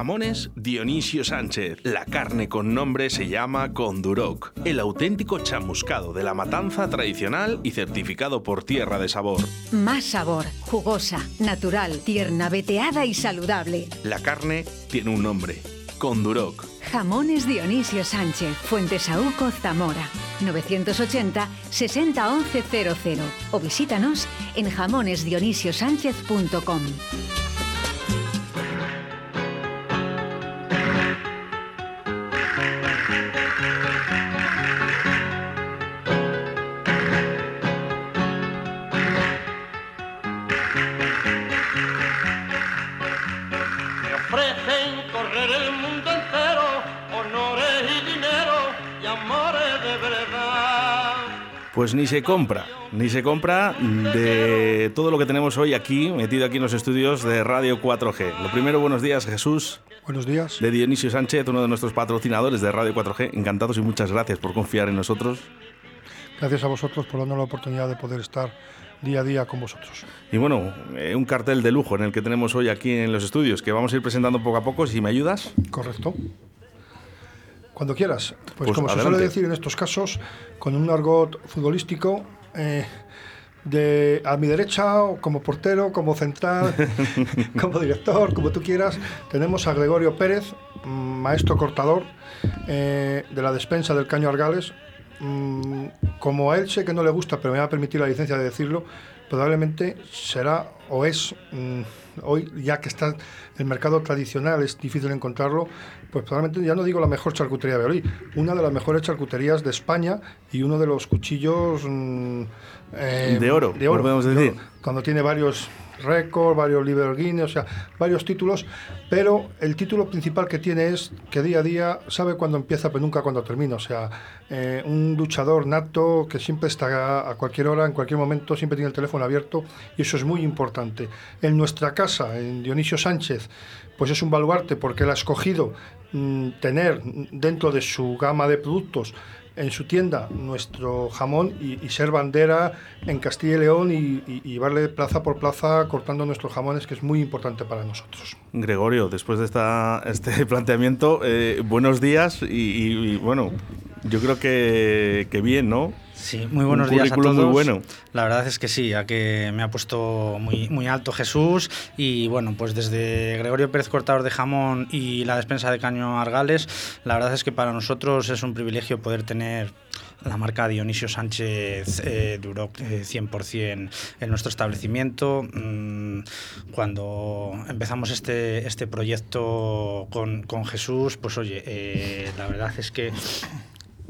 Jamones Dionisio Sánchez. La carne con nombre se llama Conduroc, el auténtico chamuscado de la matanza tradicional y certificado por Tierra de Sabor. Más sabor, jugosa, natural, tierna, veteada y saludable. La carne tiene un nombre, Conduroc. Jamones Dionisio Sánchez, Fuentesauco, Zamora. 980 60 11 00 o visítanos en jamonesdionisiosánchez.com. Pues ni se compra, ni se compra de todo lo que tenemos hoy aquí, metido aquí en los estudios de Radio 4G. Lo primero, buenos días, Jesús. Buenos días. De Dionisio Sánchez, uno de nuestros patrocinadores de Radio 4G. Encantados y muchas gracias por confiar en nosotros. Gracias a vosotros por darnos la oportunidad de poder estar día a día con vosotros. Y bueno, eh, un cartel de lujo en el que tenemos hoy aquí en los estudios, que vamos a ir presentando poco a poco, si me ayudas. Correcto. Cuando quieras. Pues, Pues como se suele decir en estos casos, con un argot futbolístico, eh, de a mi derecha, o como portero, como central, como director, como tú quieras, tenemos a Gregorio Pérez, mm, maestro cortador eh, de la despensa del Caño Argales. Mm, como a él sé que no le gusta, pero me va a permitir la licencia de decirlo, probablemente será o es mm, hoy, ya que está el mercado tradicional, es difícil encontrarlo, pues probablemente ya no digo la mejor charcutería de Olí, una de las mejores charcuterías de España y uno de los cuchillos mm, eh, De oro, podemos de decir. oro, cuando tiene varios récords, varios Lamborghini, o sea, varios títulos, pero el título principal que tiene es que día a día sabe cuándo empieza, pero nunca cuándo termina. O sea, eh, un luchador nato que siempre está a cualquier hora, en cualquier momento, siempre tiene el teléfono abierto y eso es muy importante. En nuestra casa, en Dionisio Sánchez, pues es un baluarte porque él ha escogido mm, tener dentro de su gama de productos en su tienda nuestro jamón y, ser bandera en Castilla y León y, y- llevarle plaza por plaza cortando nuestros jamones, que es muy importante para nosotros. Gregorio, después de esta, este planteamiento, eh, buenos días y, bueno, yo creo que bien, ¿no? Sí, muy buenos Un días a todos. muy bueno. La verdad es que sí, a que me ha puesto muy, muy alto Jesús y bueno, pues desde Gregorio Pérez Cortador de Jamón y la despensa de Caño Argales, la verdad es que para nosotros es un privilegio poder tener la marca Dionisio Sánchez eh, Duroc eh, 100% en nuestro establecimiento. Mm, Cuando empezamos este, este proyecto con, con Jesús, pues oye, eh, la verdad es que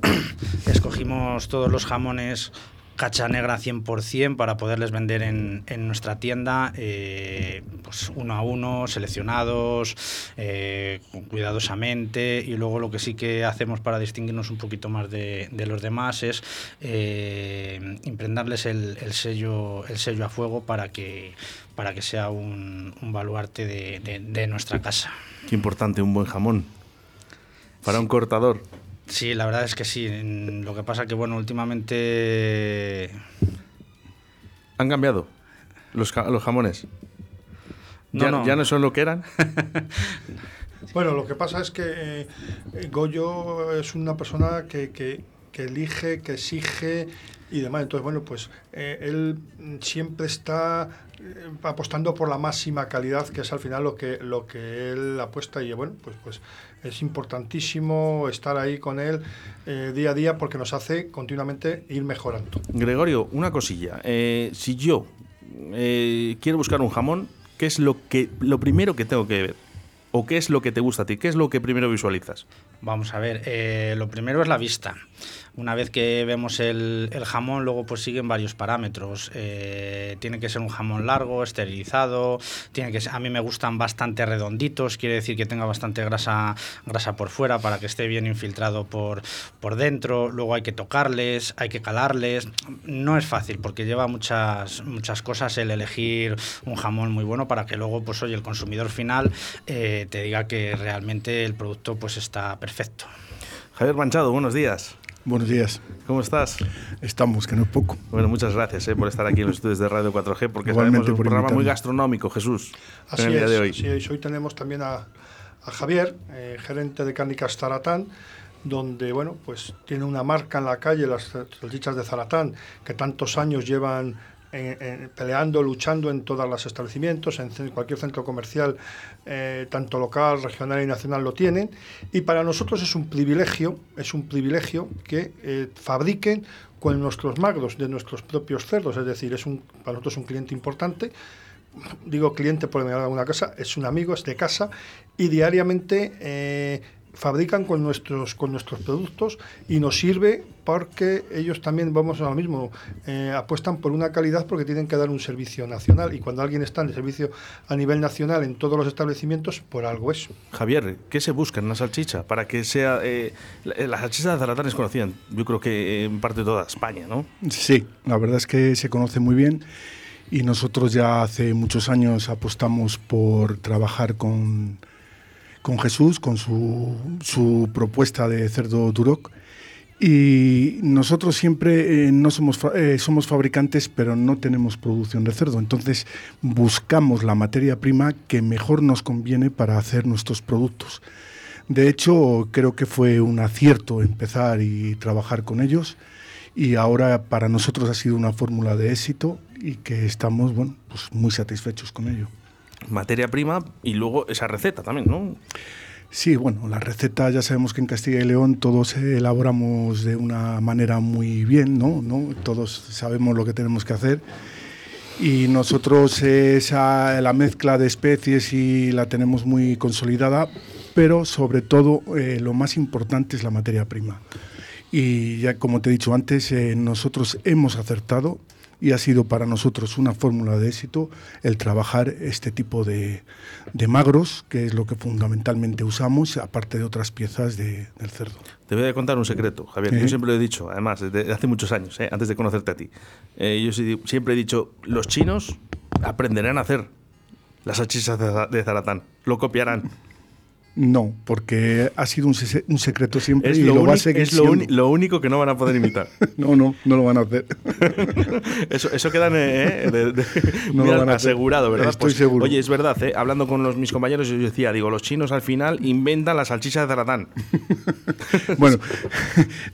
escogimos todos los jamones cacha negra 100% para poderles vender en, en nuestra tienda, eh, pues uno a uno, seleccionados, eh, cuidadosamente. Y luego lo que sí que hacemos para distinguirnos un poquito más de, de los demás es eh, imprendarles el, el sello, el sello a fuego para que, para que sea un, un baluarte de, de- de nuestra casa. Qué importante un buen jamón. Para un cortador. Sí, la verdad es que sí. Lo que pasa que, bueno, últimamente... Han cambiado los, ja- los jamones. No, ya, no. ya no son lo que eran. Bueno, lo que pasa es que eh, Goyo es una persona que, que- que elige, que exige y demás. Entonces, bueno, pues eh, él siempre está eh, apostando por la máxima calidad, que es al final lo que, lo que él apuesta. Y bueno, pues, pues es importantísimo estar ahí con él eh, día a día porque nos hace continuamente ir mejorando. Gregorio, una cosilla. Eh, si yo eh, quiero buscar un jamón, ¿qué es lo, que, lo primero que tengo que ver? ¿O qué es lo que te gusta a ti? ¿Qué es lo que primero visualizas? Vamos a ver, eh, lo primero es la vista. Una vez que vemos el, el jamón, luego pues siguen varios parámetros. Eh, tiene que ser un jamón largo, esterilizado, tiene que ser- a mí me gustan bastante redonditos, quiere decir que tenga bastante grasa, grasa por fuera para que esté bien infiltrado por, por dentro. Luego hay que tocarles, hay que calarles. No es fácil porque lleva muchas, muchas cosas el elegir un jamón muy bueno para que luego, pues oye, el consumidor final eh, te diga que realmente el producto pues está perfecto. Javier Manchado, buenos días. Buenos días. ¿Cómo estás? Estamos, que no es poco. Bueno, muchas gracias eh, por estar aquí en los estudios de Radio 4G, porque Igualmente sabemos es un programa muy gastronómico, Jesús, Así en el día es, de hoy. así es. Hoy tenemos también a, a Javier, eh, gerente de Cárnicas Zaratán, donde bueno, pues tiene una marca en la calle, las salchichas de Zaratán, que tantos años llevan en- peleando, luchando en todos los establecimientos, en cualquier centro comercial, eh, tanto local, regional y nacional lo tienen. Y para nosotros es un privilegio, es un privilegio que eh, fabriquen con nuestros magros de nuestros propios cerdos, es decir, es para nosotros un cliente importante. Digo cliente da una casa, es un amigo, es de casa y diariamente eh, fabrican con nuestros con nuestros productos y nos sirve porque ellos también vamos a lo mismo eh, apuestan por una calidad porque tienen que dar un servicio nacional. Y cuando alguien está en el servicio a nivel nacional en todos los establecimientos por algo es. Javier, ¿qué se busca en una salchicha para que sea... eh, la, la salchicha de Zaratán es conocida, en- yo creo que en parte de toda España, ¿no? Sí, la verdad es que se conoce muy bien y nosotros ya hace muchos años apostamos por trabajar con, con Jesús, con su, su propuesta de cerdo Duroc. Y nosotros siempre eh, no somos, eh, somos fabricantes, pero no tenemos producción de cerdo. Entonces buscamos la materia prima que mejor nos conviene para hacer nuestros productos. De hecho, creo que fue un acierto empezar y trabajar con ellos y ahora para nosotros ha sido una fórmula de éxito y que estamos bueno, pues muy satisfechos con ello. Materia prima y luego esa receta también, ¿no? Sí, bueno, la receta ya sabemos que en Castilla y León todos elaboramos de una manera muy bien, ¿no? Todos sabemos lo que tenemos que hacer y nosotros esa, la mezcla de especies y la tenemos muy consolidada, pero sobre todo eh, lo más importante es la materia prima. Y ya como te he dicho antes, eh, nosotros hemos acertado y ha sido para nosotros una fórmula de éxito el trabajar este tipo de, de magros, que es lo que fundamentalmente usamos, aparte de otras piezas de- del cerdo. Te voy a contar un secreto, Javier. Yo siempre lo he dicho, además, desde hace muchos años, ¿eh? antes de conocerte a ti. Eh, yo siempre he dicho, los chinos aprenderán a hacer las Za- de Zaratán. Lo copiarán. No, porque ha sido un, un secreto siempre Es, y lo, lo, va a uni- seguir es lo, único que no van a poder imitar. No, no, no lo van a hacer. Eso, eso queda eh, de- de- No mira, lo van a hacer. asegurado, ¿verdad? Estoy seguro. Oye, es verdad, ¿eh? hablando con los, mis compañeros, yo decía, digo, los chinos al final inventan la salchicha de Zaratán. bueno,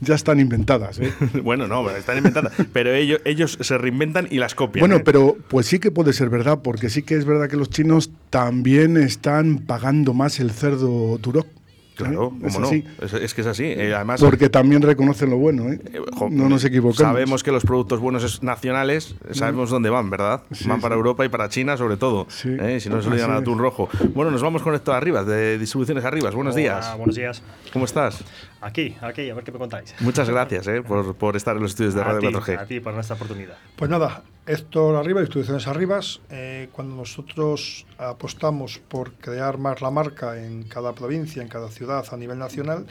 ya están inventadas. ¿eh? bueno, no, están inventadas. Pero ellos, ellos se reinventan y las copian. Bueno, ¿eh? pero pues sí que puede ser verdad, porque sí que es verdad que los chinos también están pagando más el cerdo Duroc. Claro, ¿eh? Es cómo no. Es, es que es así. Eh, además, Porque también reconocen lo bueno, ¿eh? eh, jo, no nos equivocamos. Sabemos que los productos buenos es- nacionales, sabemos dónde van, ¿verdad? Sí, van para sí. Europa y para China, sobre todo. Sí. ¿eh? Si no se lo digan al atún rojo. Bueno, nos vamos con esto Arribas, de Distribuciones Arribas. Buenos Hola, días. Buenos días. ¿Cómo estás? Aquí, aquí, a ver qué me contáis. Muchas gracias eh, por, por estar en los estudios de a Radio ti, 4G. A ti por nuestra oportunidad. Pues nada, Héctor Arriba, Instituciones Arribas, eh, cuando nosotros apostamos por crear más la marca en cada provincia, en cada ciudad a nivel nacional,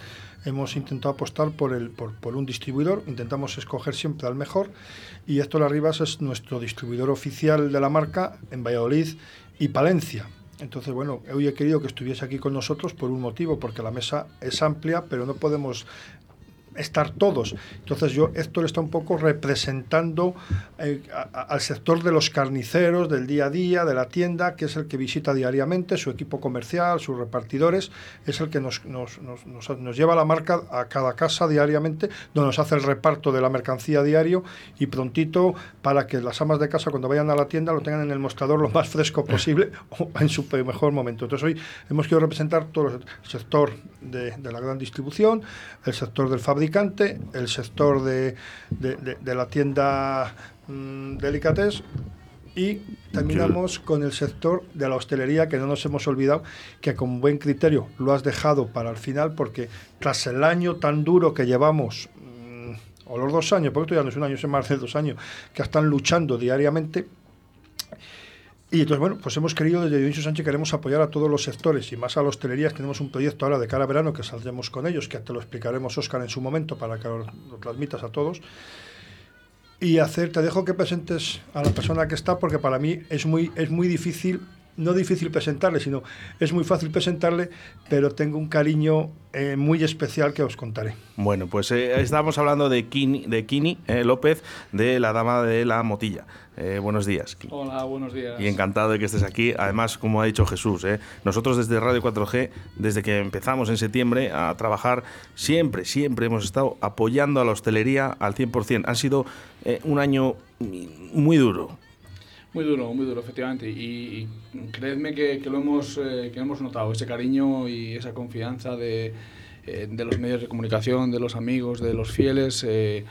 hemos intentado apostar por, el, por, por un distribuidor, intentamos escoger siempre al mejor y Héctor Arribas es nuestro distribuidor oficial de la marca en Valladolid y Palencia. Entonces, bueno, hoy he querido que estuviese aquí con nosotros por un motivo, porque la mesa es amplia, pero no podemos estar todos. Entonces yo, Héctor está un poco representando eh, al sector de los carniceros, del día a día, de la tienda, que es el que visita diariamente, su equipo comercial, sus repartidores, es el que nos, nos, nos- nos- lleva la marca a cada casa diariamente, donde nos hace el reparto de la mercancía diario y prontito para que las amas de casa cuando vayan a la tienda lo tengan en el mostrador lo más fresco posible o en su mejor momento. Entonces hoy hemos querido representar todo el sector de, de la gran distribución, el sector del fabricante, el sector de, de- de- la tienda mm, Delicatessen y terminamos con el sector de la hostelería, que no nos hemos olvidado, que con buen criterio lo has dejado para el final, porque tras el año tan duro que llevamos, mm, o los dos años, porque esto ya no es un año, es más de dos años, que están luchando diariamente, y entonces, bueno, pues hemos querido, desde Dionisio Sánchez, queremos apoyar a todos los sectores y más a la hostelería. Tenemos un proyecto ahora de cara a verano que saldremos con ellos, que te lo explicaremos, Óscar, en su momento para que lo, lo transmitas a todos. Y hacer, te dejo que presentes a la persona que está, porque para mí es muy, es muy difícil no difícil presentarle, sino es muy fácil presentarle, pero tengo un cariño eh, muy especial que os contaré. Bueno, pues eh, estábamos hablando de Kini, de Kini eh, López, de la Dama de la Motilla. Eh, buenos días. Kini. Hola, buenos días. Y encantado de que estés aquí. Además, como ha dicho Jesús, ¿eh? nosotros desde Radio 4G, desde que empezamos en septiembre a trabajar, siempre, siempre hemos estado apoyando a la hostelería al 100%. Ha sido eh, un año muy duro. Muy duro, muy duro, efectivamente. Y, y creedme que, lo hemos, eh, que hemos notado, ese cariño y esa confianza de, eh, de los medios de comunicación, de los amigos, de los fieles, eh,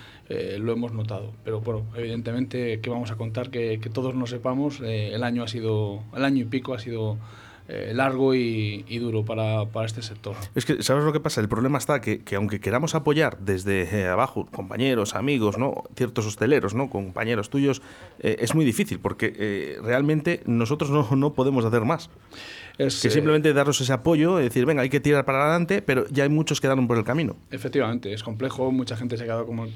lo hemos notado. Pero bueno, evidentemente que vamos a contar que, que todos nos sepamos, el año ha sido, el año y pico ha sido eh, largo y, y duro para, para este sector. Es que, ¿sabes lo que pasa? El problema está que, que aunque queramos apoyar desde eh, abajo, compañeros, amigos, ¿no? ciertos hosteleros, ¿no? compañeros tuyos, eh, es muy difícil porque eh, realmente nosotros no, no podemos hacer más. Es, que eh, simplemente daros ese apoyo, decir, venga, hay que tirar para adelante, pero ya hay muchos que quedaron por el camino. Efectivamente, es complejo, mucha gente se ha quedado como, el-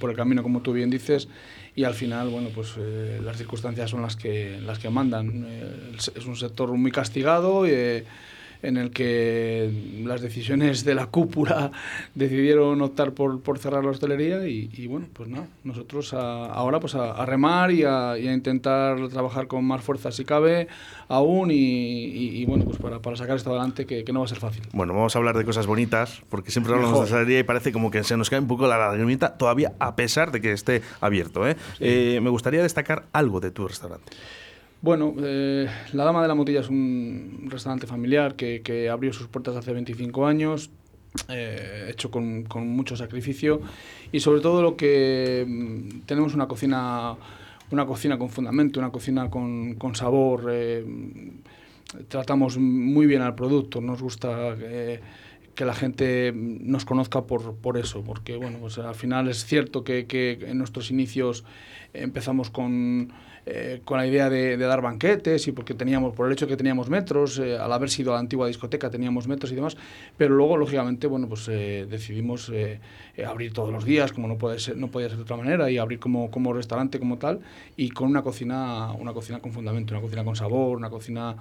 por el camino, como tú bien dices, y al final, bueno, pues eh, las circunstancias son las que, las que mandan. Es un sector muy castigado, eh, en el que las decisiones de la cúpula decidieron optar por, por cerrar la hostelería y, y, bueno, pues nada, nosotros a- ahora pues a, a remar y a, y a intentar trabajar con más fuerza si cabe aún y, y- bueno, pues para, para sacar esto adelante que, que no va a ser fácil. Bueno, vamos a hablar de cosas bonitas, porque siempre hablamos Mejor. de hostelería y parece como que se nos cae un poco la lagrimita, todavía a pesar de que esté abierto. ¿eh? Eh, me gustaría destacar algo de tu restaurante. Bueno, eh, La Dama de la Motilla es un restaurante familiar que, que abrió sus puertas hace 25 años, eh, hecho con, con mucho sacrificio y sobre todo lo que mm, tenemos una cocina, una cocina con fundamento, una cocina con, con sabor. eh, tratamos muy bien al producto, nos gusta que la gente nos conozca por, por eso, porque bueno, pues al final es cierto que, que en nuestros inicios empezamos con, eh, con la idea de, dar banquetes y porque teníamos, por el hecho de que teníamos metros, eh, al haber sido la antigua discoteca teníamos metros y demás, pero luego lógicamente bueno pues eh, decidimos eh, abrir todos los días como no puede ser, no podía ser de otra manera y abrir como, como restaurante como tal y con una cocina, una cocina con fundamento, una cocina con sabor, una cocina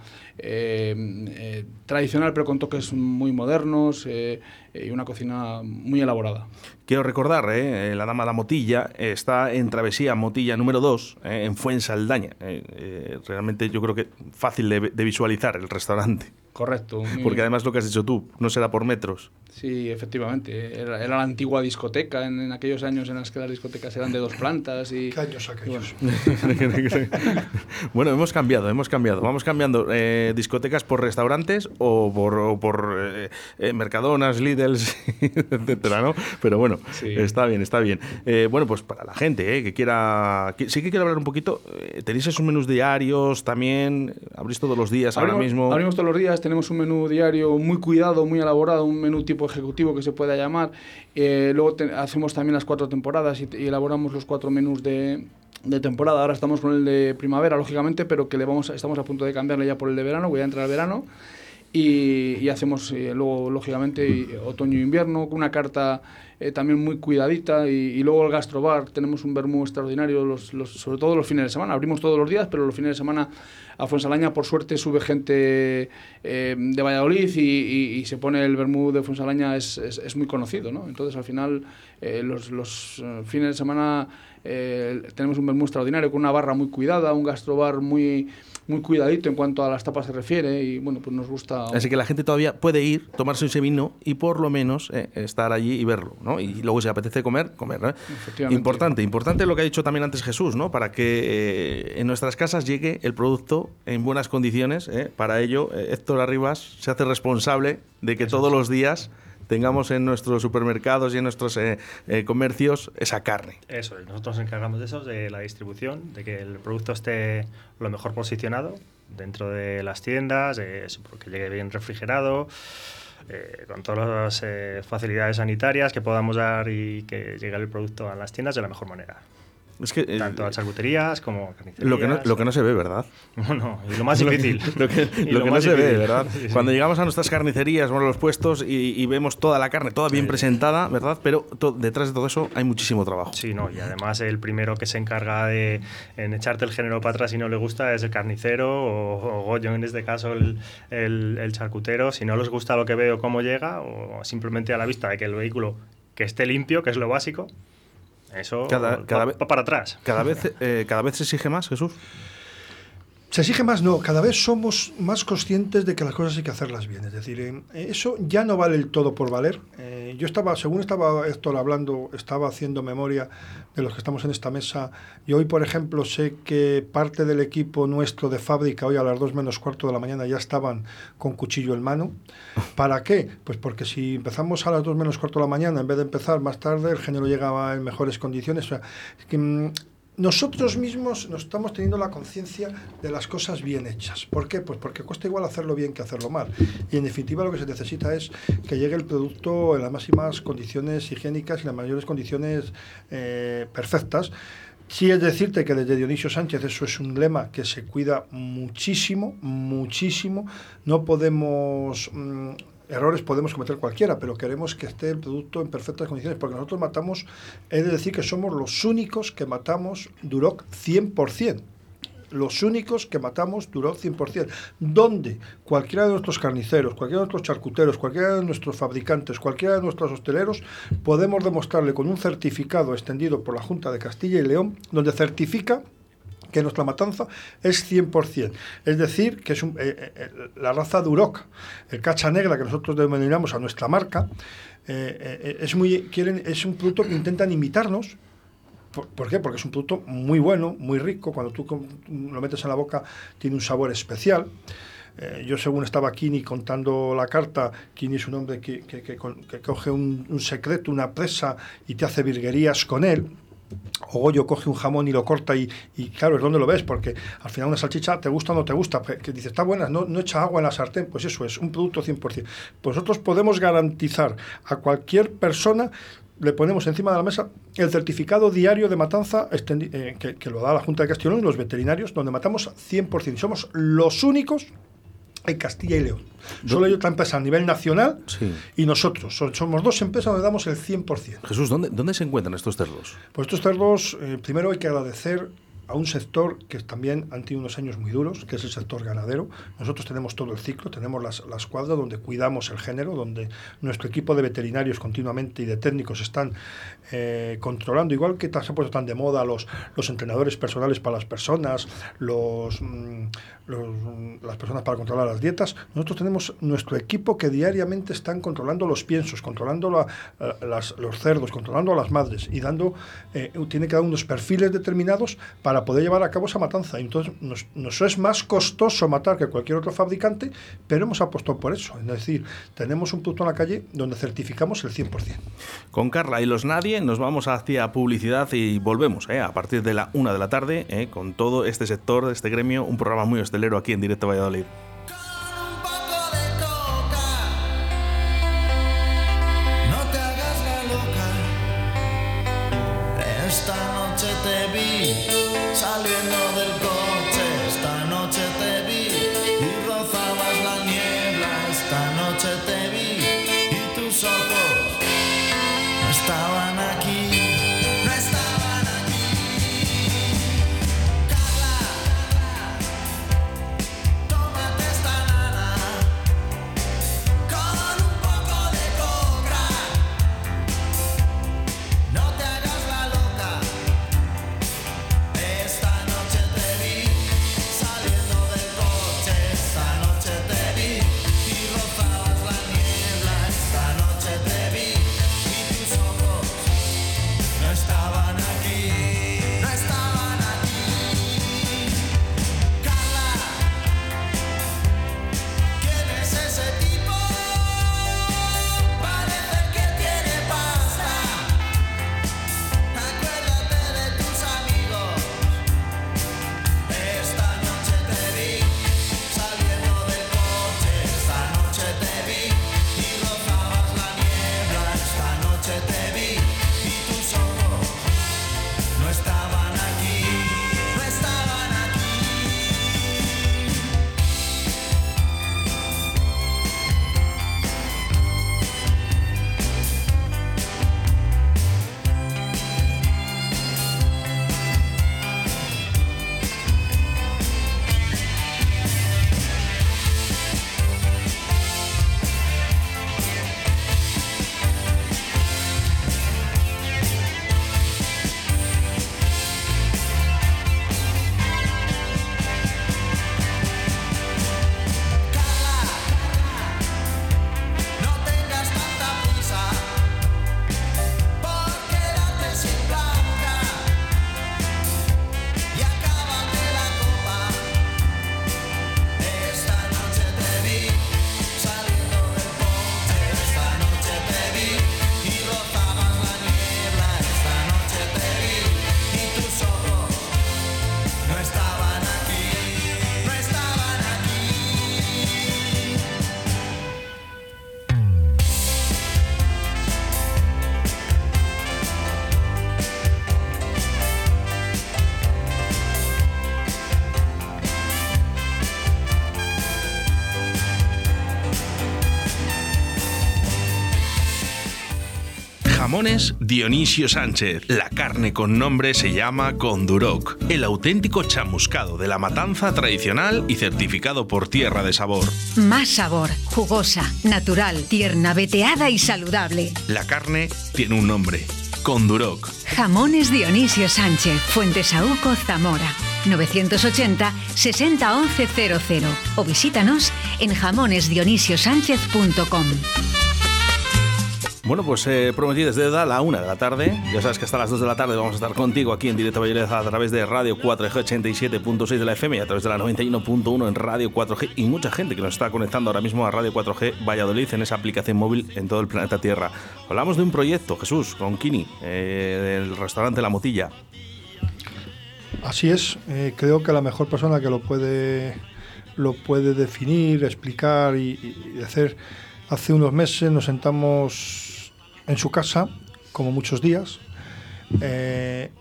tradicional pero con toques muy modernos y una cocina muy elaborada. Quiero recordar, ¿eh? la Dama de la Motilla eh, está en Travesía Motilla número 2, eh, en Fuensaldaña. Eh, eh, realmente yo creo que fácil de visualizar el restaurante. Correcto. Porque además lo que has dicho tú, no será por metros. Sí, efectivamente. Era, era la antigua discoteca en, en aquellos años en los que las discotecas eran de dos plantas y... ¿Qué años aquellos? bueno, hemos cambiado, hemos cambiado. Vamos cambiando eh, discotecas por restaurantes o por, o por eh, eh, Mercadonas, Lidls, etcétera, ¿no? Pero bueno, Sí. está bien, está bien. Eh, bueno, pues para la gente eh, que quiera... que- sí que quiero hablar un poquito. eh, ¿Tenéis esos menús diarios también? ¿Abrís todos los días ahora mismo? Abrimos todos los días, tenemos un menú diario muy cuidado, muy elaborado, un menú tipo ejecutivo que se pueda llamar. Eh, luego hacemos también las cuatro temporadas y, elaboramos los cuatro menús de, de temporada. Ahora estamos con el de primavera, lógicamente, pero que le vamos, a- estamos a punto de cambiarle ya por el de verano, voy a entrar al verano. Y, hacemos eh, luego, lógicamente, otoño e invierno, con una carta eh, también muy cuidadita. Y, luego el gastrobar, tenemos un vermú extraordinario, los, sobre todo los fines de semana. Abrimos todos los días, pero los fines de semana a Fuensalaña, por suerte, sube gente eh, de Valladolid y, y- se pone el vermú de Fuensalaña, es, es, es muy conocido. ¿no? Entonces, al final, eh, los, los eh, fines de semana tenemos un vermú extraordinario, con una barra muy cuidada, un gastrobar muy muy cuidadito en cuanto a las tapas se refiere y bueno pues nos gusta Así que la gente todavía puede ir, tomarse ese vino y por lo menos eh, estar allí y verlo, ¿no? Y luego si apetece comer, comer, ¿no? Efectivamente. Importante, importante lo que ha dicho también antes Jesús, ¿no? Para que eh, en nuestras casas llegue el producto en buenas condiciones. ¿eh? Para ello, eh, Héctor Arribas se hace responsable de que todos los días tengamos en nuestros supermercados y en nuestros eh, eh, comercios esa carne. Eso es, nosotros nos encargamos de eso, de la distribución, de que el producto esté lo mejor posicionado dentro de las tiendas, eso, que llegue bien refrigerado, eh, con todas las eh, facilidades sanitarias que podamos dar y que llegue el producto a las tiendas de la mejor manera. Es que, eh, tanto a charcuterías como. Lo que, no, lo que no se ve, ¿verdad? Bueno, y lo más difícil. lo que, Y lo que no se ve. ¿verdad? Sí, sí. Cuando llegamos a nuestras carnicerías, bueno, los puestos y, y vemos toda la carne, toda bien presentada, ¿verdad? Pero to- detrás de todo eso hay muchísimo trabajo. Sí, no, y además el primero que se encarga de en echarte el género para atrás si no le gusta es el carnicero o, o Goyo, en este caso el, el- el charcutero. Si no les gusta lo que veo, cómo llega, o simplemente a la vista de que el vehículo que esté limpio, que es lo básico, eso Cada- cada va, va para atrás. Cada vez, eh, cada vez se exige más, Jesús. Se exige más, no, cada vez somos más conscientes de que las cosas hay que hacerlas bien. Es decir, eh, eso ya no vale el todo por valer. Eh, yo estaba, según estaba Héctor hablando, estaba haciendo memoria de los que estamos en esta mesa. Y hoy, por ejemplo, sé que parte del equipo nuestro de fábrica, hoy a las 2 menos cuarto de la mañana, ya estaban con cuchillo en mano. ¿Para qué? Pues porque si empezamos a las 2 menos cuarto de la mañana, en vez de empezar más tarde, el género llegaba en mejores condiciones. O sea, que, mm, nosotros mismos nos estamos teniendo la conciencia de las cosas bien hechas. ¿Por qué? Pues porque cuesta igual hacerlo bien que hacerlo mal. Y en definitiva lo que se necesita es que llegue el producto en las máximas condiciones higiénicas y las mayores condiciones eh, perfectas. Sí es decirte que desde Dionisio Sánchez eso es un lema que se cuida muchísimo, muchísimo. No podemos... mm, errores podemos cometer cualquiera, pero queremos que esté el producto en perfectas condiciones, porque nosotros matamos, he de decir que somos los únicos que matamos Duroc 100%. Los únicos que matamos Duroc 100%. Donde cualquiera de nuestros carniceros, cualquiera de nuestros charcuteros, cualquiera de nuestros fabricantes, cualquiera de nuestros hosteleros, podemos demostrarle con un certificado extendido por la Junta de Castilla y León, donde certifica que nuestra matanza es 100%. Es decir, que es un- eh, eh, la raza Duroc, el cacha negra que nosotros denominamos a nuestra marca, eh, eh, es, muy, quieren, es un producto que intentan imitarnos. ¿Por, qué? Porque es un producto muy bueno, muy rico. Cuando tú lo metes en la boca tiene un sabor especial. Eh, yo según estaba Kini contando la carta, Kini es un hombre que coge un, un secreto, una presa y te hace virguerías con él. O Goyo coge un jamón y lo corta y, claro, es donde lo ves, porque al final una salchicha te gusta o no te gusta, que que dices, está buena, no, no echa agua en la sartén, pues eso es, un producto 100%. Pues nosotros podemos garantizar a cualquier persona, le ponemos encima de la mesa el certificado diario de matanza eh, que, que lo da la Junta de Castellón y los veterinarios, donde matamos 100%. Y somos los únicos en Castilla y León. Solo hay otra empresa a nivel nacional Sí. y nosotros. So- Somos dos empresas donde damos el 100%. Jesús, ¿dónde, ¿dónde se encuentran estos cerdos? Pues estos cerdos, eh, primero hay que agradecer a un sector que también han tenido unos años muy duros, que es el sector ganadero. Nosotros tenemos todo el ciclo, tenemos las, la escuadra donde cuidamos el género, donde nuestro equipo de veterinarios continuamente y de técnicos están eh, controlando, igual que se ha puesto tan de moda los, los entrenadores personales para las personas, los, mm, mm, las personas para controlar las dietas. Nosotros tenemos nuestro equipo que diariamente están controlando los piensos, controlando la- eh, los cerdos, controlando a las madres y dando, eh, tiene que dar unos perfiles determinados para poder llevar a cabo esa matanza. Entonces, nos, nos es más costoso matar que cualquier otro fabricante, pero hemos apostado por eso. Es decir, tenemos un producto en la calle donde certificamos el 100%. Con Carla y los Nadie nos vamos hacia publicidad y volvemos ¿eh? a partir de la una de la tarde ¿eh? con todo este sector, este gremio, un programa muy hostelero aquí en Directo Valladolid. Jamones Dionisio Sánchez. La carne con nombre se llama Conduroc, el auténtico chamuscado de la matanza tradicional y certificado por Tierra de Sabor. Más sabor, jugosa, natural, tierna, veteada y saludable. La carne tiene un nombre, Conduroc. Jamones Dionisio Sánchez, Fuentesauco, Zamora. 980 60 11 00 o visítanos en jamonesdionisiosánchez.com. Bueno, pues eh, prometí desde la una de la tarde. Ya sabes que hasta las 2 de la tarde vamos a estar contigo aquí en directo Valladolid a través de Radio 4G 87.6 de la FM y a través de la 91.1 en Radio 4G. Y mucha gente que nos está conectando ahora mismo a Radio 4G Valladolid en esa aplicación móvil en todo el planeta Tierra. Hablamos de un proyecto, Jesús, con Kini, eh, del restaurante La Motilla. Así es, eh, creo que la mejor persona que lo puede, lo puede definir, explicar y, y hacer. Hace unos meses nos sentamos en su casa, como muchos días, eh,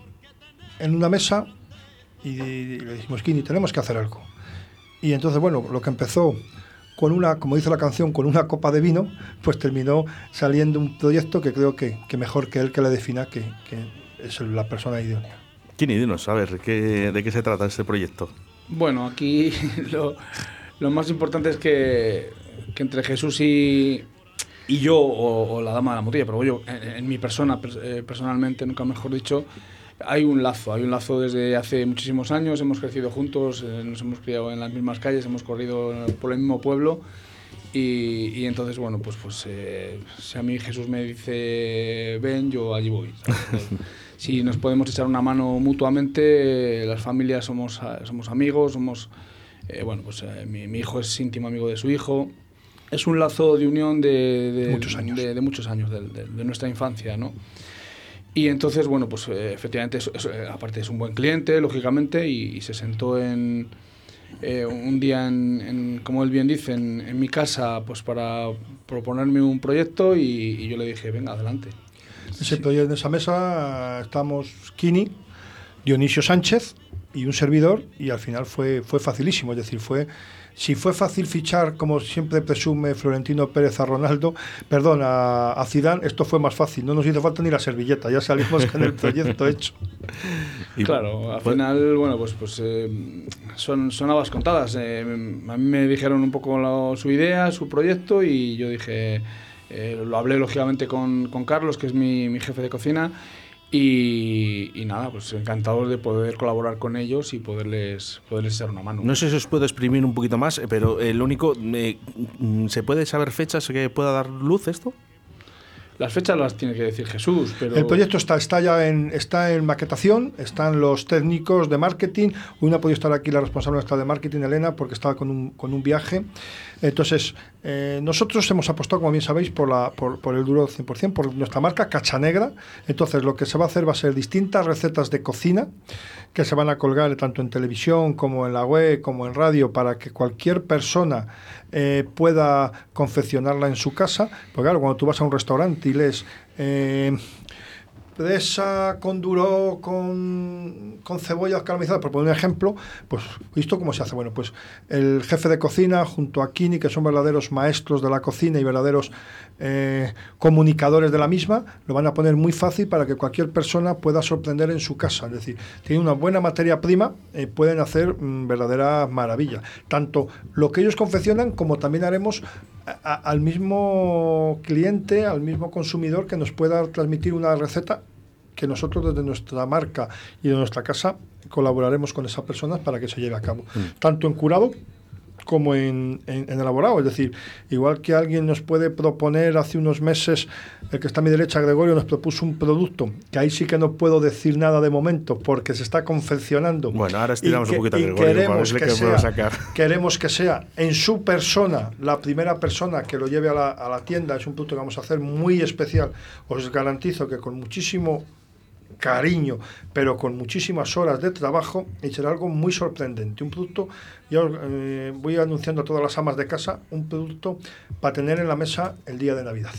en una mesa y le dijimos, Kini, tenemos que hacer algo. Y entonces, bueno, lo que empezó con una, como dice la canción, con una copa de vino, pues terminó saliendo un proyecto que creo que, que mejor que él que le defina, que, que es la persona idónea. Kini, dinos, a ver, ¿qué, ¿de qué se trata este proyecto? Bueno, aquí lo, lo más importante es que, que entre Jesús y, y yo, o, o, la dama de la motilla, pero yo, en, en mi persona, eh, personalmente, nunca mejor dicho, hay un lazo, hay un lazo desde hace muchísimos años, hemos crecido juntos, eh, nos hemos criado en las mismas calles, hemos corrido por el mismo pueblo. Y, y entonces, bueno, pues, pues eh, si a mí Jesús me dice ven, yo allí voy. si nos podemos echar una mano mutuamente, las familias somos, somos amigos, somos, eh, bueno, pues eh, mi, mi hijo es íntimo amigo de su hijo, es un lazo de unión de, de muchos años, de, de muchos años de, de, nuestra infancia, ¿no? Y entonces, bueno, pues eh, efectivamente, es, es, eh, aparte es un buen cliente, lógicamente, y, y se sentó en eh, un día, en, en, como él bien dice, en, en, mi casa, pues para proponerme un proyecto y, y yo le dije, venga, adelante. Sí. En esa mesa estamos Kini, Dionisio Sánchez y un servidor, y al final fue, fue facilísimo, es decir, fue si fue fácil fichar, como siempre presume Florentino Pérez a Ronaldo, perdón, a, a Zidane, esto fue más fácil. No nos hizo falta ni la servilleta, ya salimos con el proyecto hecho. Y claro, al final, bueno, pues, pues eh, son, son habas contadas. Eh, a mí me dijeron un poco lo, su idea, su proyecto, y yo dije, eh, lo hablé lógicamente con, con Carlos, que es mi, mi jefe de cocina, y, y, nada, pues encantados de poder colaborar con ellos y poderles, poderles echar una mano. No sé si os puedo exprimir un poquito más, pero el único. Eh, ¿Se puede saber fechas que pueda dar luz esto? Las fechas las tiene que decir Jesús, pero... El proyecto está, está ya en, está en maquetación, están los técnicos de marketing, hoy no ha podido estar aquí la responsable nuestra de marketing, Elena, porque estaba con un, con un viaje. Entonces, eh, nosotros hemos apostado, como bien sabéis, por, la, por, por el duro 100%, por nuestra marca Cacha Negra. Entonces, lo que se va a hacer va a ser distintas recetas de cocina que se van a colgar tanto en televisión como en la web, como en radio, para que cualquier persona eh, pueda confeccionarla en su casa. Porque claro, cuando tú vas a un restaurante y lees... Eh, presa con duro, con, con cebollas caramelizadas, por poner un ejemplo, pues visto cómo se hace. Bueno, pues el jefe de cocina junto a Kini, que son verdaderos maestros de la cocina y verdaderos eh, comunicadores de la misma, lo van a poner muy fácil para que cualquier persona pueda sorprender en su casa. Es decir, tienen una buena materia prima, eh, pueden hacer mmm, verdaderas maravillas. Tanto lo que ellos confeccionan como también haremos a, al mismo cliente, al mismo consumidor que nos pueda transmitir una receta que nosotros desde nuestra marca y de nuestra casa colaboraremos con esas personas para que se lleve a cabo, mm. tanto en curado como en, en, en, elaborado. Es decir, igual que alguien nos puede proponer hace unos meses, el que está a mi derecha, Gregorio, nos propuso un producto, que ahí sí que no puedo decir nada de momento, porque se está confeccionando. Bueno, ahora estiramos que, un poquito a Gregorio queremos que, que sea, sacar. queremos que sea en su persona, la primera persona que lo lleve a la, a la tienda. Es un producto que vamos a hacer muy especial. Os garantizo que con muchísimo cariño, pero con muchísimas horas de trabajo y será algo muy sorprendente. Un producto, yo eh, voy anunciando a todas las amas de casa, un producto para tener en la mesa el día de Navidad.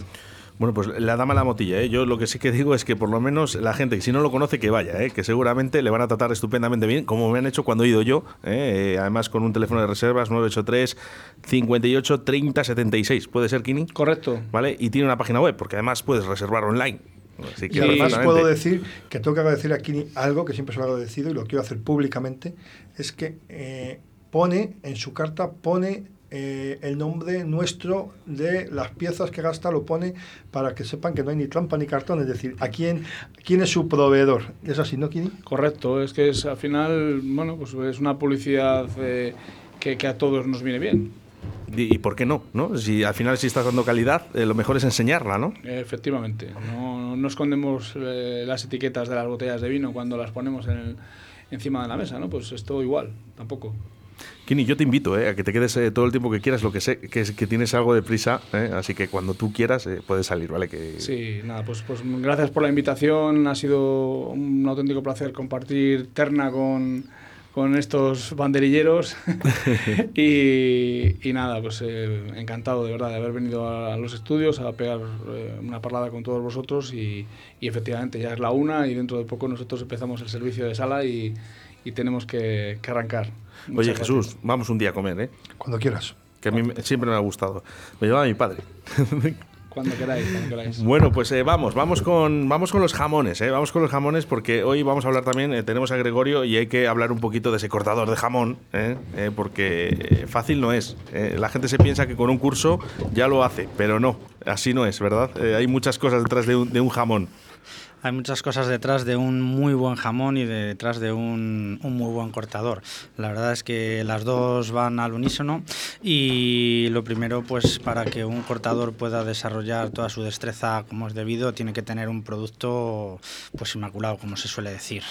Bueno, pues la dama la motilla, ¿eh? yo lo que sí que digo es que por lo menos la gente, que si no lo conoce, que vaya, ¿eh? que seguramente le van a tratar estupendamente bien, como me han hecho cuando he ido yo, ¿eh? además con un teléfono de reservas 983 58 30 76. ¿Puede ser, Kini? Correcto. ¿Vale? Y tiene una página web, porque además puedes reservar online. Así Y además puedo decir que tengo que agradecer aquí algo que siempre se lo he agradecido y lo quiero hacer públicamente, es que eh, pone, en su carta, pone eh, el nombre nuestro de las piezas que gasta, lo pone para que sepan que no hay ni trampa ni cartón, es decir, a quién, quién es su proveedor. ¿Es así, no, Kini? Correcto, es que es al final, bueno, pues es una publicidad eh, que, que a todos nos viene bien. ¿Y, y por qué no? ¿no? Si al final si estás dando calidad, eh, lo mejor es enseñarla, ¿no? Efectivamente, no, no escondemos eh, las etiquetas de las botellas de vino cuando las ponemos en el- encima de la mesa, ¿no? Pues esto igual, tampoco. Kini, yo te invito eh, a que te quedes eh, todo el tiempo que quieras, lo que sé que, es- que tienes algo de prisa, eh, así que cuando tú quieras eh, puedes salir, ¿vale? Que, Sí, nada, pues, pues gracias por la invitación, ha sido un auténtico placer compartir terna con, con estos banderilleros y, y nada, pues eh, encantado de verdad de haber venido a, los estudios a pegar eh, una parlada con todos vosotros y, y efectivamente ya es la una y dentro de poco nosotros empezamos el servicio de sala y, y tenemos que, que arrancar. Muchas Oye, gracias. Jesús, vamos un día a comer, ¿eh? Cuando quieras. Que a mí me- siempre me ha gustado. Me llevaba mi padre. Cuando queráis, cuando queráis. Bueno, pues eh, vamos, vamos con, vamos con los jamones, ¿eh? Vamos con los jamones porque hoy vamos a hablar también, eh, tenemos a Gregorio y hay que hablar un poquito de ese cortador de jamón, porque fácil no es. La gente se piensa que con un curso ya lo hace, pero no, así no es, ¿verdad? Hay muchas cosas detrás de un jamón. Hay muchas cosas detrás de un muy buen jamón y detrás de un, un muy buen cortador. La verdad es que las dos van al unísono y lo primero, pues para que un cortador pueda desarrollar toda su destreza como es debido, tiene que tener un producto pues inmaculado, como se suele decir.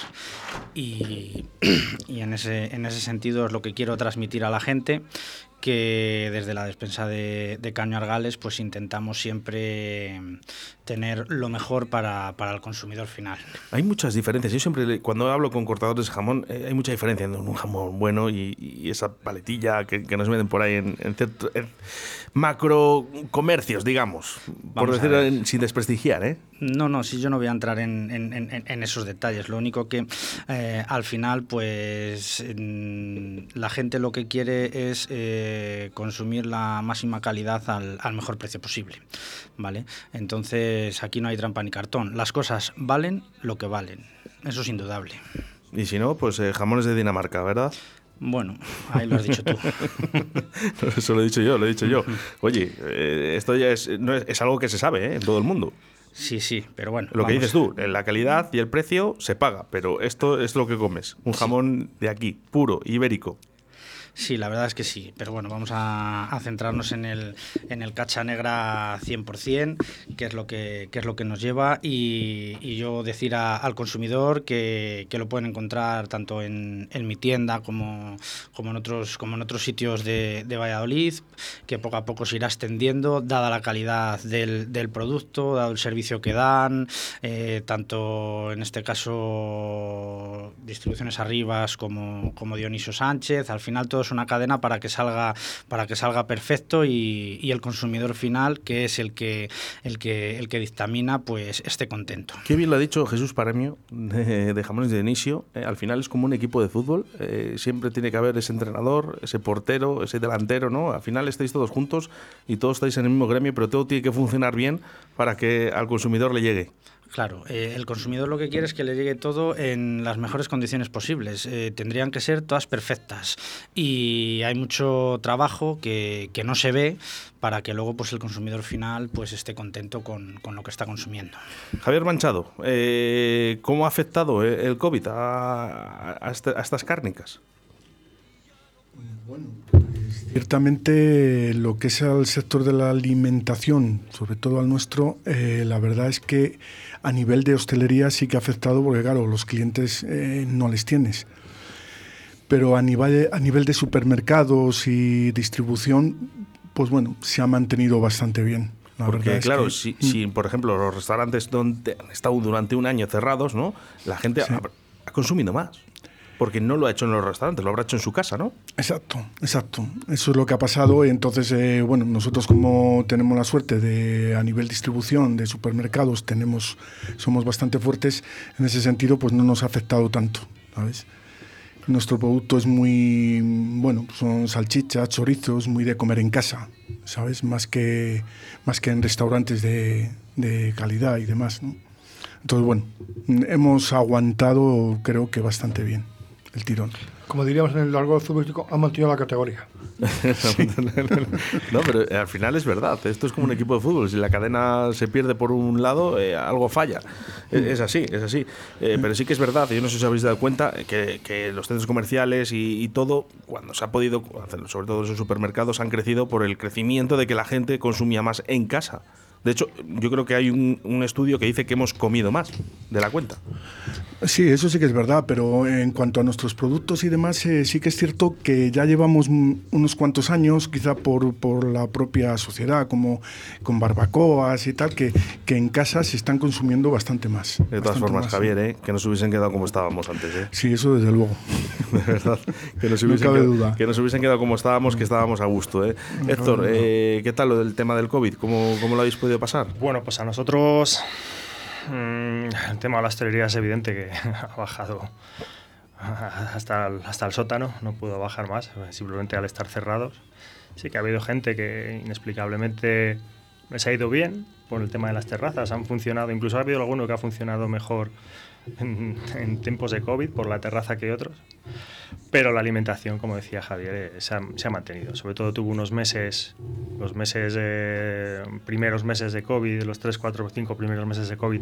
Y, y en, ese, en ese sentido es lo que quiero transmitir a la gente que desde la despensa de, de Caño Argales pues intentamos siempre tener lo mejor para, para el consumidor final. Hay muchas diferencias. Yo siempre, cuando hablo con cortadores de jamón, eh, hay mucha diferencia entre un jamón bueno y, y esa paletilla que, que nos venden por ahí en, en macro comercios, digamos. por Vamos decirlo sin desprestigiar, ¿eh? No, no, sí, yo no voy a entrar en, en- en- en esos detalles. Lo único que eh, al final, pues la gente lo que quiere es eh, consumir la máxima calidad al, al mejor precio posible. ¿Vale? Entonces aquí no hay trampa ni cartón. Las cosas valen lo que valen. Eso es indudable. Y si no, pues eh, jamones de Dinamarca, ¿verdad? Bueno, ahí lo has dicho tú. Eso lo he dicho yo, lo he dicho yo. Oye, eh, esto ya es, no es, es algo que se sabe ¿eh? en todo el mundo. Sí, sí, pero bueno. Lo que dices tú, eh, la calidad y el precio se paga, pero esto es lo que comes. Un jamón de aquí, puro, ibérico. Sí, la verdad es que sí, pero bueno, vamos a, centrarnos en el, en el cacha negra 100%, que es lo que, que es lo que nos lleva, y, y yo decir a- al consumidor que, que lo pueden encontrar tanto en, en mi tienda como, como, en otros, como en otros sitios de, de Valladolid, que poco a poco se irá extendiendo, dada la calidad del, del producto, dado el servicio que dan, eh, tanto en este caso distribuciones Arribas como, como Dionisio Sánchez, al final todo es una cadena para que salga, para que salga perfecto y, y el consumidor final, que es el que, el que, el que dictamina, pues esté contento. Qué bien lo ha dicho Jesús Paramio de, de Jamones de Inicio. Eh, al final es como un equipo de fútbol. eh, siempre tiene que haber ese entrenador, ese portero, ese delantero, ¿no? Al final estáis todos juntos y todos estáis en el mismo gremio, pero todo tiene que funcionar bien para que al consumidor le llegue. Claro, eh, el consumidor lo que quiere es que le llegue todo en las mejores condiciones posibles. Eh, tendrían que ser todas perfectas. Y hay mucho trabajo que, que no se ve para que luego pues, el consumidor final pues, esté contento con, con lo que está consumiendo. Javier Manchado, eh, ¿cómo ha afectado eh, el COVID a, a este- a estas cárnicas? Ciertamente lo que es el sector de la alimentación, sobre todo al nuestro, eh, la verdad es que a nivel de hostelería sí que ha afectado porque claro, los clientes eh, no les tienes. Pero a nivel, a nivel de supermercados y distribución, pues bueno, se ha mantenido bastante bien. La Porque es claro, que- si, si, por ejemplo los restaurantes donde han estado durante un año cerrados, ¿no? La gente Sí. ha, ha consumido más. Porque no lo ha hecho en los restaurantes, lo habrá hecho en su casa, ¿no? Exacto, exacto. Eso es lo que ha pasado. y Entonces, eh, bueno, nosotros como tenemos la suerte de a nivel distribución de supermercados tenemos, somos bastante fuertes en ese sentido, pues no nos ha afectado tanto, ¿sabes? Nuestro producto es muy, bueno, son salchichas, chorizos, muy de comer en casa, ¿sabes? Más que, más que en restaurantes de, de calidad y demás, ¿no? Entonces, bueno, hemos aguantado creo que bastante bien el tirón. Como diríamos en el largo futbolístico, ha mantenido la categoría. no, pero eh, al final es verdad. Esto es como un equipo de fútbol. Si la cadena se pierde por un lado, eh, algo falla. Es, es así, es así. Eh, pero sí que es verdad, yo no sé si os habéis dado cuenta, que, que los centros comerciales y, y todo, cuando se ha podido, hacer, sobre todo los supermercados, han crecido por el crecimiento de que la gente consumía más en casa. De hecho, yo creo que hay un, un estudio que dice que hemos comido más de la cuenta. Sí, eso sí que es verdad, pero en cuanto a nuestros productos y demás, eh, sí que es cierto que ya llevamos unos cuantos años, quizá por, por la propia sociedad, como con barbacoas y tal, que, que en casa se están consumiendo bastante más. De todas formas, más. Javier, ¿eh? que nos hubiesen quedado como estábamos antes. ¿eh? Sí, eso desde luego. De verdad. Que nos, No hubiesen cabe quedado, duda. que nos hubiesen quedado como estábamos, que estábamos a gusto. ¿eh? Héctor, eh, ¿qué tal lo del tema del COVID? ¿Cómo, ¿Cómo lo habéis podido pasar? Bueno, pues a nosotros mm, el tema de la hostelería es evidente que ha bajado hasta el, hasta el sótano, no pudo bajar más, simplemente al estar cerrados. Sí que ha habido gente que inexplicablemente les ha ido bien por el tema de las terrazas, han funcionado, incluso ha habido alguno que ha funcionado mejor en, en tiempos de COVID por la terraza que otros. Pero la alimentación, como decía Javier, eh, se ha, se ha mantenido. Sobre todo tuvo unos meses, los meses, eh, primeros meses de COVID, los 3, 4, 5 primeros meses de COVID,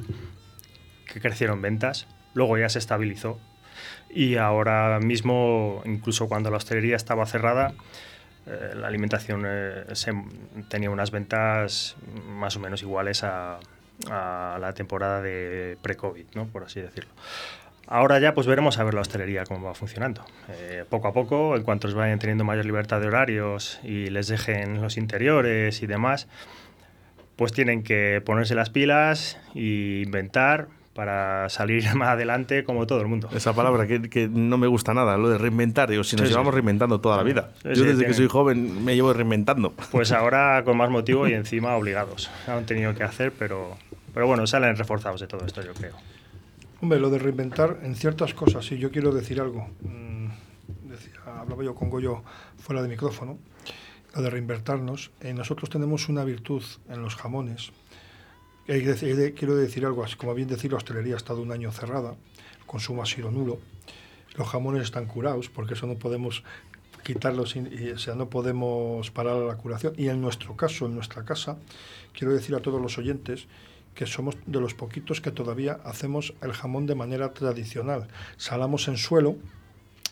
que crecieron ventas. Luego ya se estabilizó. Y ahora mismo, incluso cuando la hostelería estaba cerrada, eh, la alimentación eh, se- tenía unas ventas más o menos iguales a, a la temporada de pre-COVID, ¿no? por así decirlo. Ahora ya pues veremos a ver la hostelería cómo va funcionando. Eh, poco a poco, en cuanto les vayan teniendo mayor libertad de horarios y les dejen los interiores y demás, pues tienen que ponerse las pilas e inventar para salir más adelante como todo el mundo. Esa palabra que, que no me gusta nada, lo de reinventar. Digo, si nos Sí, sí. llevamos reinventando toda la vida. Sí, Yo sí, desde que soy joven me llevo reinventando. Pues ahora con más motivo y encima obligados. Han tenido que hacer, pero, pero bueno, salen reforzados de todo esto, yo creo. Hombre, lo de reinventar en ciertas cosas, sí, yo quiero decir algo. Mm, decía- hablaba yo con Goyo fuera de micrófono. Lo de reinventarnos. Eh, nosotros tenemos una virtud en los jamones. Decir- de- quiero decir algo, como bien decir, la hostelería ha estado un año cerrada, el consumo ha sido nulo. Los jamones están curados, porque eso no podemos quitarlos, y, o sea, no podemos parar la curación. Y en nuestro caso, en nuestra casa, quiero decir a todos los oyentes que somos de los poquitos que todavía hacemos el jamón de manera tradicional. Salamos en suelo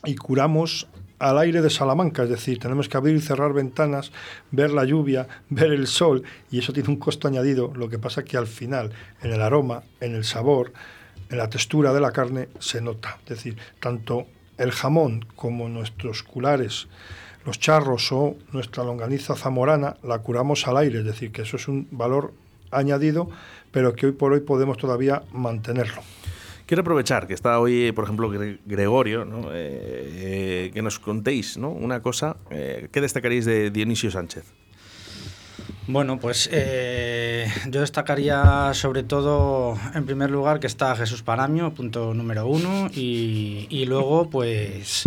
y curamos al aire de Salamanca, es decir, tenemos que abrir y cerrar ventanas, ver la lluvia, ver el sol, y eso tiene un costo añadido. Lo que pasa que al final, en el aroma, en el sabor, en la textura de la carne, se nota. Es decir, tanto el jamón como nuestros culares, los charros o nuestra longaniza zamorana, la curamos al aire, es decir, que eso es un valor añadido, pero que hoy por hoy podemos todavía mantenerlo. Quiero aprovechar que está hoy, por ejemplo, Gre- Gregorio, ¿no? Eh, eh, que nos contéis ¿no? una cosa. Eh, ¿Qué destacaréis de Dionisio Sánchez? Bueno, pues eh, yo destacaría sobre todo, en primer lugar, que está Jesús Paramio, punto número uno, y, y luego, pues,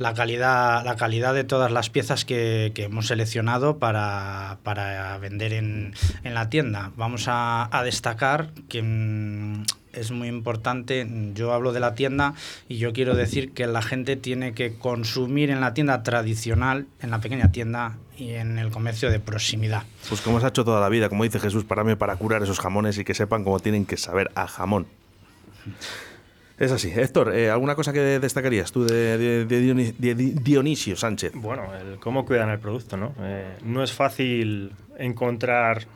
la calidad, la calidad de todas las piezas que, que hemos seleccionado para, para vender en, en la tienda. Vamos a, destacar que mm, es muy importante, yo hablo de la tienda y yo quiero decir que la gente tiene que consumir en la tienda tradicional, en la pequeña tienda y en el comercio de proximidad. Pues como has hecho toda la vida, como dice Jesús, para mí, para curar esos jamones y que sepan cómo tienen que saber a jamón. Es así. Héctor, eh, ¿alguna cosa que destacarías tú de, de- de Dioni- de Di- Dionisio Sánchez? Bueno, el cómo cuidan el producto, ¿no? Eh, no es fácil encontrar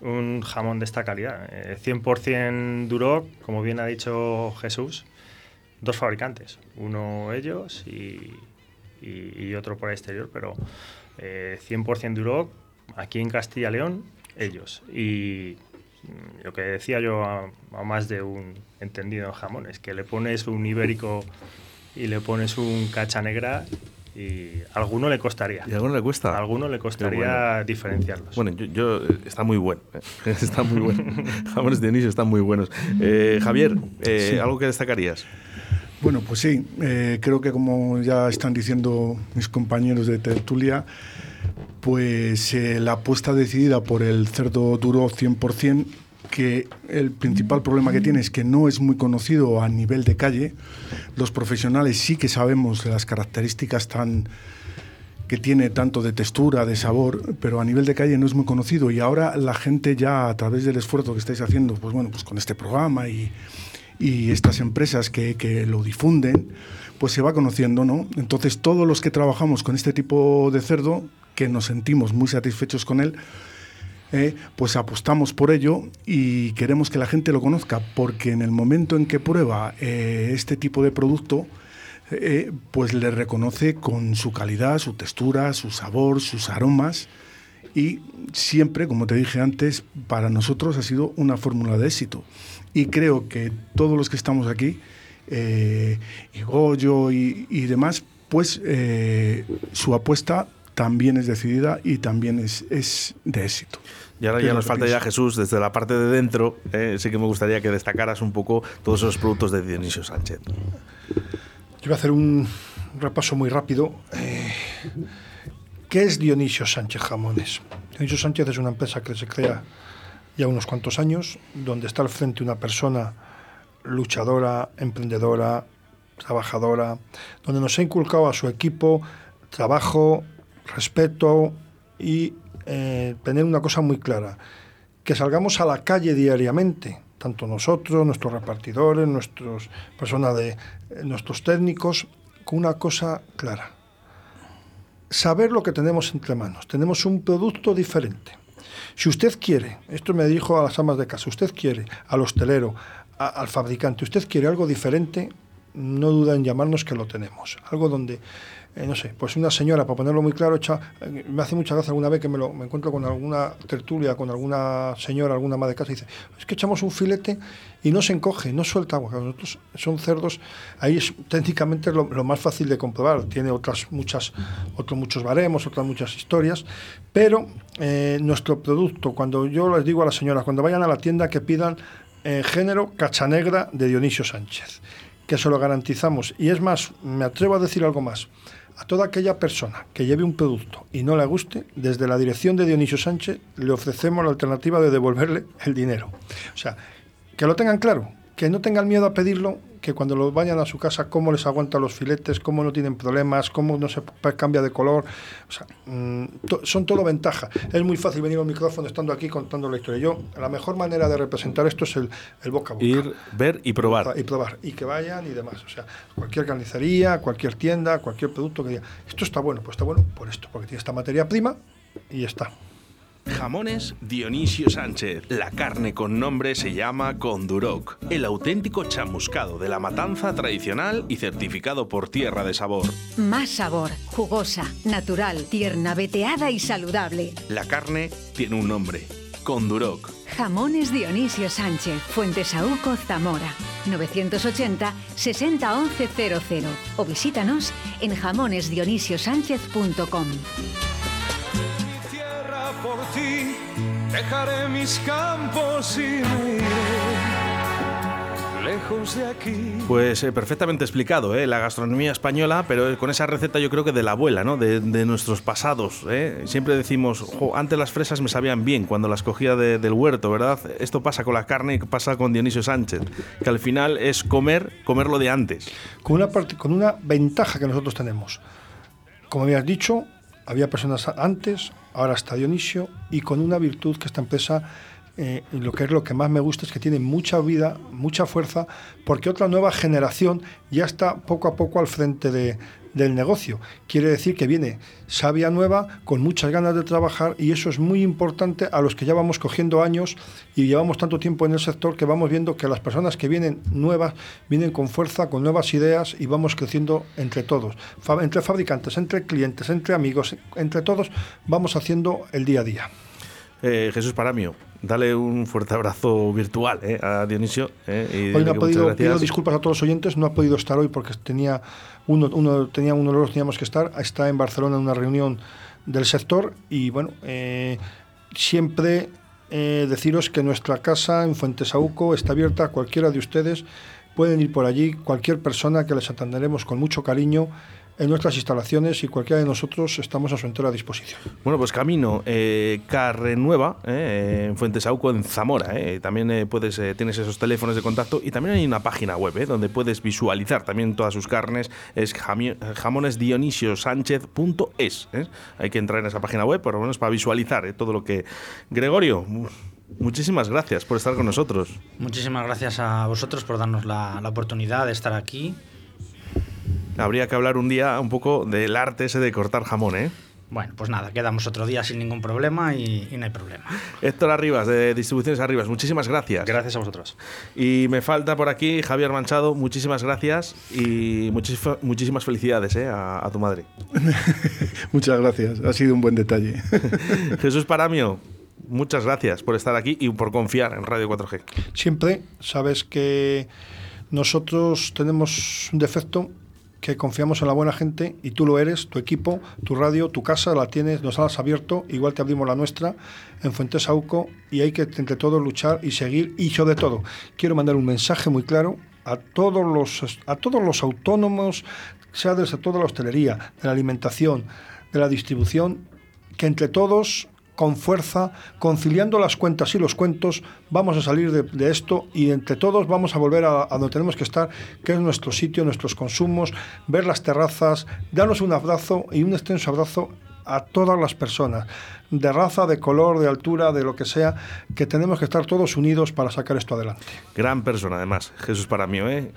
un jamón de esta calidad. Eh, 100% Duroc, como bien ha dicho Jesús, dos fabricantes. Uno ellos y, y- otro por el exterior, pero eh, 100% Duroc, aquí en Castilla y León, ellos. Y lo que decía yo a, a más de un entendido en jamones, que le pones un ibérico y le pones un cacha negra y a alguno le costaría. ¿Y a alguno le cuesta? A alguno le costaría bueno. diferenciarlos. Bueno, yo, yo- eh, está muy bueno. eh. Está muy bueno. Jamones Dionisio están muy buenos. Eh, Javier, eh, Sí. ¿algo que destacarías? Bueno, pues sí, eh, creo que como ya están diciendo mis compañeros de tertulia, pues eh, la apuesta decidida por el cerdo duro 100% que el principal problema que tiene es que no es muy conocido a nivel de calle. Los profesionales sí que sabemos las características tan que tiene tanto de textura, de sabor, pero a nivel de calle no es muy conocido y ahora la gente ya a través del esfuerzo que estáis haciendo, pues bueno, pues con este programa y, y estas empresas que, que lo difunden, pues se va conociendo, ¿no? Entonces todos los que trabajamos con este tipo de cerdo, que nos sentimos muy satisfechos con él, eh, pues apostamos por ello y queremos que la gente lo conozca, porque en el momento en que prueba eh, este tipo de producto, eh, pues le reconoce con su calidad, su textura, su sabor, sus aromas. Y siempre, como te dije antes, para nosotros ha sido una fórmula de éxito. Y creo que todos los que estamos aquí, eh, y Goyo y, demás, pues su apuesta también es decidida y también es, es de éxito. Y ahora ¿Qué ya nos falta ya? Jesús, desde la parte de dentro, eh, sí que me gustaría que destacaras un poco todos esos productos de Dionisio Sánchez. Yo voy a hacer un repaso muy rápido. Eh, ¿Qué es Dionisio Sánchez Jamones? Dionisio Sánchez es una empresa que se crea ya unos cuantos años, donde está al frente una persona luchadora, emprendedora, trabajadora, donde nos ha inculcado a su equipo trabajo, respeto y eh, tener una cosa muy clara, que salgamos a la calle diariamente, tanto nosotros, nuestros repartidores, nuestros personas de eh, nuestros técnicos, con una cosa clara. Saber lo que tenemos entre manos. Tenemos un producto diferente. Si usted quiere, esto me dijo a las amas de casa, usted quiere, al hostelero, al fabricante, usted quiere algo diferente, no duda en llamarnos que lo tenemos. Algo donde, eh, no sé, pues una señora, para ponerlo muy claro, eh, me hace mucha gracia alguna vez que me, lo, encuentro con alguna tertulia, con alguna señora, alguna ama de casa, y dice, es que echamos un filete y no se encoge, no suelta agua. Nosotros son cerdos, ahí es técnicamente lo, más fácil de comprobar. Tiene otras muchas, otros muchos baremos, otras muchas historias, pero eh, nuestro producto, cuando yo les digo a las señoras, cuando vayan a la tienda que pidan género cacha negra de Dionisio Sánchez, que se lo garantizamos. Y es más, me atrevo a decir algo más. A toda aquella persona que lleve un producto y no le guste, desde la dirección de Dionisio Sánchez le ofrecemos la alternativa de devolverle el dinero. O sea, que lo tengan claro, que no tengan miedo a pedirlo, que cuando lo vayan a su casa, cómo les aguantan los filetes, cómo no tienen problemas, cómo no se cambia de color. O sea, mm, to- son todo ventaja. Es muy fácil venir al micrófono estando aquí contando la historia. Yo, la mejor manera de representar esto es el, el boca a boca Ir, ver y probar. y probar y que vayan y demás. O sea, cualquier carnicería, cualquier tienda, cualquier producto que diga, esto está bueno, pues está bueno por esto, porque tiene esta materia prima y está. Jamones Dionisio Sánchez. La carne con nombre se llama Conduroc. El auténtico chamuscado de la matanza tradicional y certificado por Tierra de Sabor. Más sabor, jugosa, natural, tierna, veteada y saludable. La carne tiene un nombre. Conduroc. Jamones Dionisio Sánchez, Fuentesauco, Zamora. 980 60 11 00 o visítanos en jamonesdionisiosánchez.com. por ti, dejaré mis campos y me iré lejos de aquí. Pues eh, perfectamente explicado, ¿eh? la gastronomía española, pero con esa receta yo creo que de la abuela, ¿no? de, de nuestros pasados. ¿eh? Siempre decimos, "Jo, antes las fresas me sabían bien cuando las cogía de- del huerto, ¿verdad? Esto pasa con la carne y pasa con Dionisio Sánchez, que al final es comer, comer lo de antes. Con una, parte, con una ventaja que nosotros tenemos. Como habías dicho, había personas antes, ahora está Dionisio, y con una virtud que esta empresa, eh, lo que es lo que más me gusta, es que tiene mucha vida, mucha fuerza, porque otra nueva generación ya está poco a poco al frente de- del negocio. Quiere decir que viene sabia nueva, con muchas ganas de trabajar, y eso es muy importante a los que ya vamos cogiendo años y llevamos tanto tiempo en el sector que vamos viendo que las personas que vienen nuevas vienen con fuerza, con nuevas ideas y vamos creciendo entre todos, entre fabricantes, entre clientes, entre amigos, entre todos, vamos haciendo el día a día. Eh, Jesús Paramio, dale un fuerte abrazo virtual ¿eh? a Dionisio. ¿eh? y Hoy no ha podido, pido disculpas a todos los oyentes, no ha podido estar hoy porque tenía uno, uno, tenía uno de los teníamos que estar, está en Barcelona en una reunión del sector y bueno, eh, siempre eh, deciros que nuestra casa en Fuentesauco está abierta a cualquiera de ustedes, pueden ir por allí, cualquier persona que les atenderemos con mucho cariño, en nuestras instalaciones y cualquiera de nosotros estamos a su entera disposición. Bueno, pues camino eh, Carre Nueva, eh, en Fuentesauco, en Zamora. eh. También eh, puedes, eh, tienes esos teléfonos de contacto y también hay una página web eh, donde puedes visualizar también todas sus carnes. Es jamonesdionisiosánchez.es. eh. Hay que entrar en esa página web por lo menos para visualizar eh, todo lo que. Gregorio, mu- muchísimas gracias por estar con nosotros. Muchísimas gracias a vosotros por darnos la, la oportunidad de estar aquí. Habría que hablar un día un poco del arte ese de cortar jamón, ¿eh? Bueno, pues nada, quedamos otro día sin ningún problema y, y no hay problema. Héctor Arribas, de Distribuciones Arribas, muchísimas gracias. Gracias a vosotros. Y me falta por aquí Javier Manchado, muchísimas gracias y muchísimas, muchísimas felicidades ¿eh? a, a tu madre. Muchas gracias, ha sido un buen detalle. Jesús Paramio, muchas gracias por estar aquí y por confiar en Radio 4G. Siempre sabes que nosotros tenemos un defecto que confiamos en la buena gente y tú lo eres, tu equipo, tu radio, tu casa la tienes, nos has abierto, igual te abrimos la nuestra en Fuentes Auco y hay que entre todos luchar y seguir y sobre todo quiero mandar un mensaje muy claro a todos los a todos los autónomos, sea desde toda la hostelería, de la alimentación, de la distribución, que entre todos con fuerza, conciliando las cuentas y los cuentos, vamos a salir de, esto y entre todos vamos a volver a, a donde tenemos que estar, que es nuestro sitio, nuestros consumos, ver las terrazas, darnos un abrazo y un extenso abrazo a todas las personas, de raza, de color, de altura, de lo que sea, que tenemos que estar todos unidos para sacar esto adelante. Gran persona, además, Jesús Paramio. ¿eh?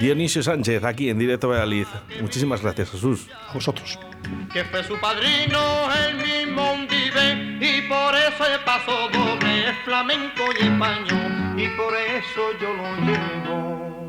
Dionisio Sánchez, aquí en Directo Valladolid. Muchísimas gracias, Jesús. A vosotros. que fue su padrino el mismo Undive y por eso el paso doble es flamenco y español y por eso yo lo llevo.